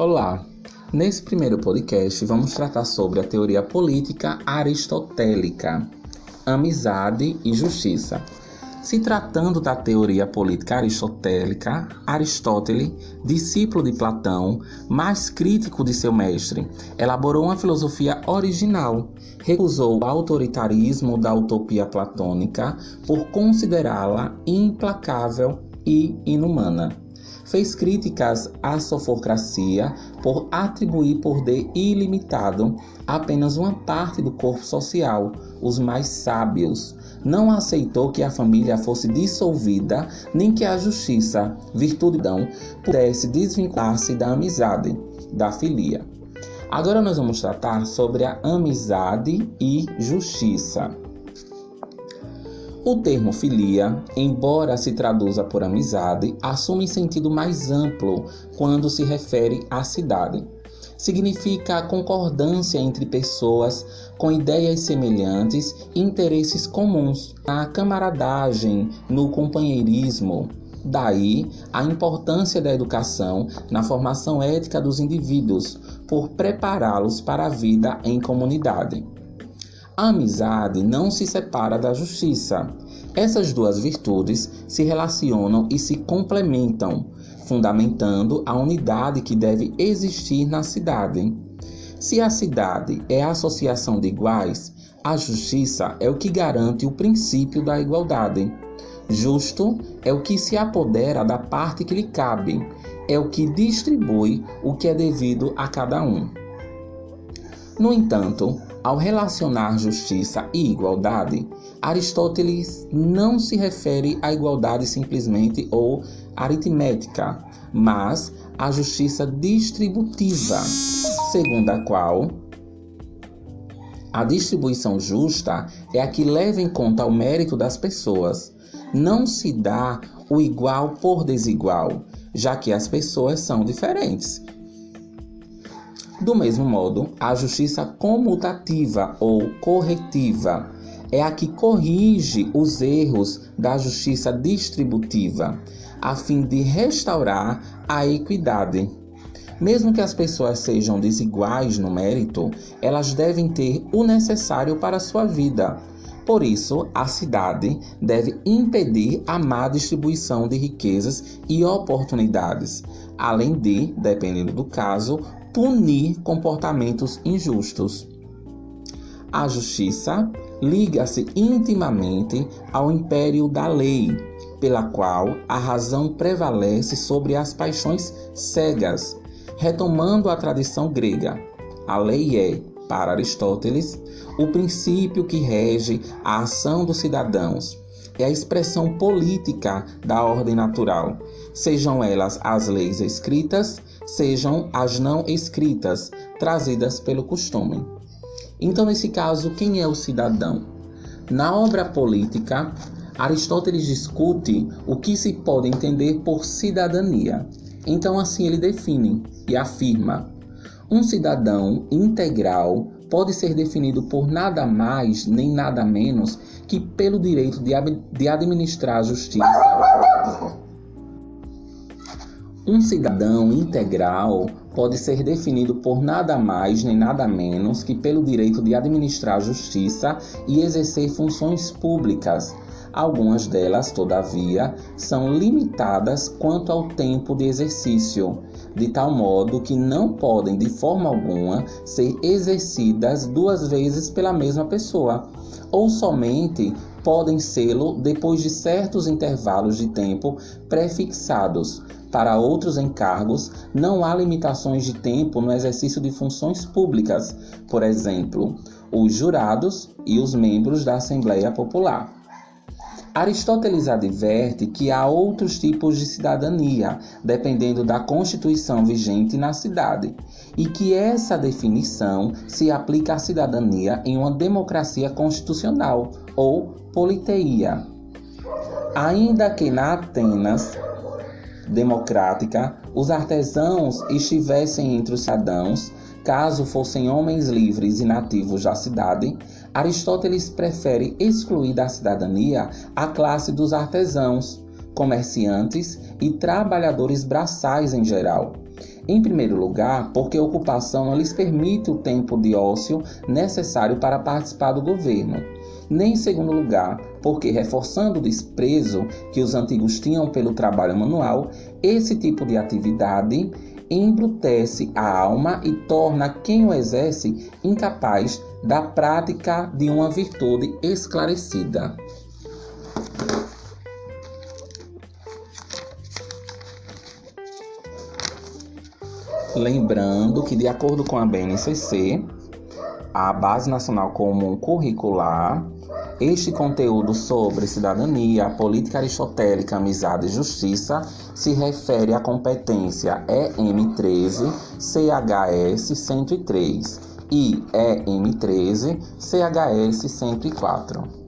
Olá! Nesse primeiro podcast vamos tratar sobre a teoria política aristotélica, amizade e justiça. Se tratando da teoria política aristotélica, Aristóteles, discípulo de Platão, mais crítico de seu mestre, elaborou uma filosofia original. Recusou o autoritarismo da utopia platônica por considerá-la implacável e inumana fez críticas à sofocracia por atribuir poder ilimitado a apenas uma parte do corpo social, os mais sábios. Não aceitou que a família fosse dissolvida, nem que a justiça, virtude dão, pudesse desvincular-se da amizade, da filia. Agora nós vamos tratar sobre a amizade e justiça. O termo filia, embora se traduza por amizade, assume sentido mais amplo quando se refere à cidade. Significa a concordância entre pessoas com ideias semelhantes e interesses comuns, a camaradagem, no companheirismo. Daí a importância da educação na formação ética dos indivíduos, por prepará-los para a vida em comunidade. A amizade não se separa da justiça. Essas duas virtudes se relacionam e se complementam, fundamentando a unidade que deve existir na cidade. Se a cidade é a associação de iguais, a justiça é o que garante o princípio da igualdade. Justo é o que se apodera da parte que lhe cabe, é o que distribui o que é devido a cada um. No entanto, ao relacionar justiça e igualdade, Aristóteles não se refere à igualdade simplesmente ou aritmética, mas à justiça distributiva, segundo a qual a distribuição justa é a que leva em conta o mérito das pessoas. Não se dá o igual por desigual, já que as pessoas são diferentes do mesmo modo, a justiça comutativa ou corretiva é a que corrige os erros da justiça distributiva, a fim de restaurar a equidade. Mesmo que as pessoas sejam desiguais no mérito, elas devem ter o necessário para sua vida. Por isso, a cidade deve impedir a má distribuição de riquezas e oportunidades, além de, dependendo do caso, punir comportamentos injustos. A justiça liga-se intimamente ao império da lei, pela qual a razão prevalece sobre as paixões cegas. Retomando a tradição grega, a lei é, para Aristóteles, o princípio que rege a ação dos cidadãos. É a expressão política da ordem natural, sejam elas as leis escritas sejam as não escritas, trazidas pelo costume. Então, nesse caso, quem é o cidadão? Na obra política, Aristóteles discute o que se pode entender por cidadania. Então, assim ele define e afirma: um cidadão integral pode ser definido por nada mais nem nada menos que pelo direito de administrar a justiça um cidadão integral pode ser definido por nada mais nem nada menos que pelo direito de administrar justiça e exercer funções públicas. Algumas delas, todavia, são limitadas quanto ao tempo de exercício, de tal modo que não podem, de forma alguma, ser exercidas duas vezes pela mesma pessoa, ou somente podem sê-lo depois de certos intervalos de tempo prefixados para outros encargos, não há limitações de tempo no exercício de funções públicas, por exemplo, os jurados e os membros da Assembleia Popular. Aristóteles adverte que há outros tipos de cidadania, dependendo da constituição vigente na cidade, e que essa definição se aplica à cidadania em uma democracia constitucional ou politeia. Ainda que na Atenas democrática, os artesãos estivessem entre os cidadãos, caso fossem homens livres e nativos da cidade, Aristóteles prefere excluir da cidadania a classe dos artesãos, comerciantes e trabalhadores braçais em geral. Em primeiro lugar, porque a ocupação não lhes permite o tempo de ócio necessário para participar do governo. Nem em segundo lugar, porque reforçando o desprezo que os antigos tinham pelo trabalho manual, esse tipo de atividade embrutece a alma e torna quem o exerce incapaz da prática de uma virtude esclarecida. Lembrando que, de acordo com a BNCC, a Base Nacional Comum Curricular, este conteúdo sobre cidadania, política aristotélica, amizade e justiça se refere à competência EM13 CHS 103 e EM13 CHS 104.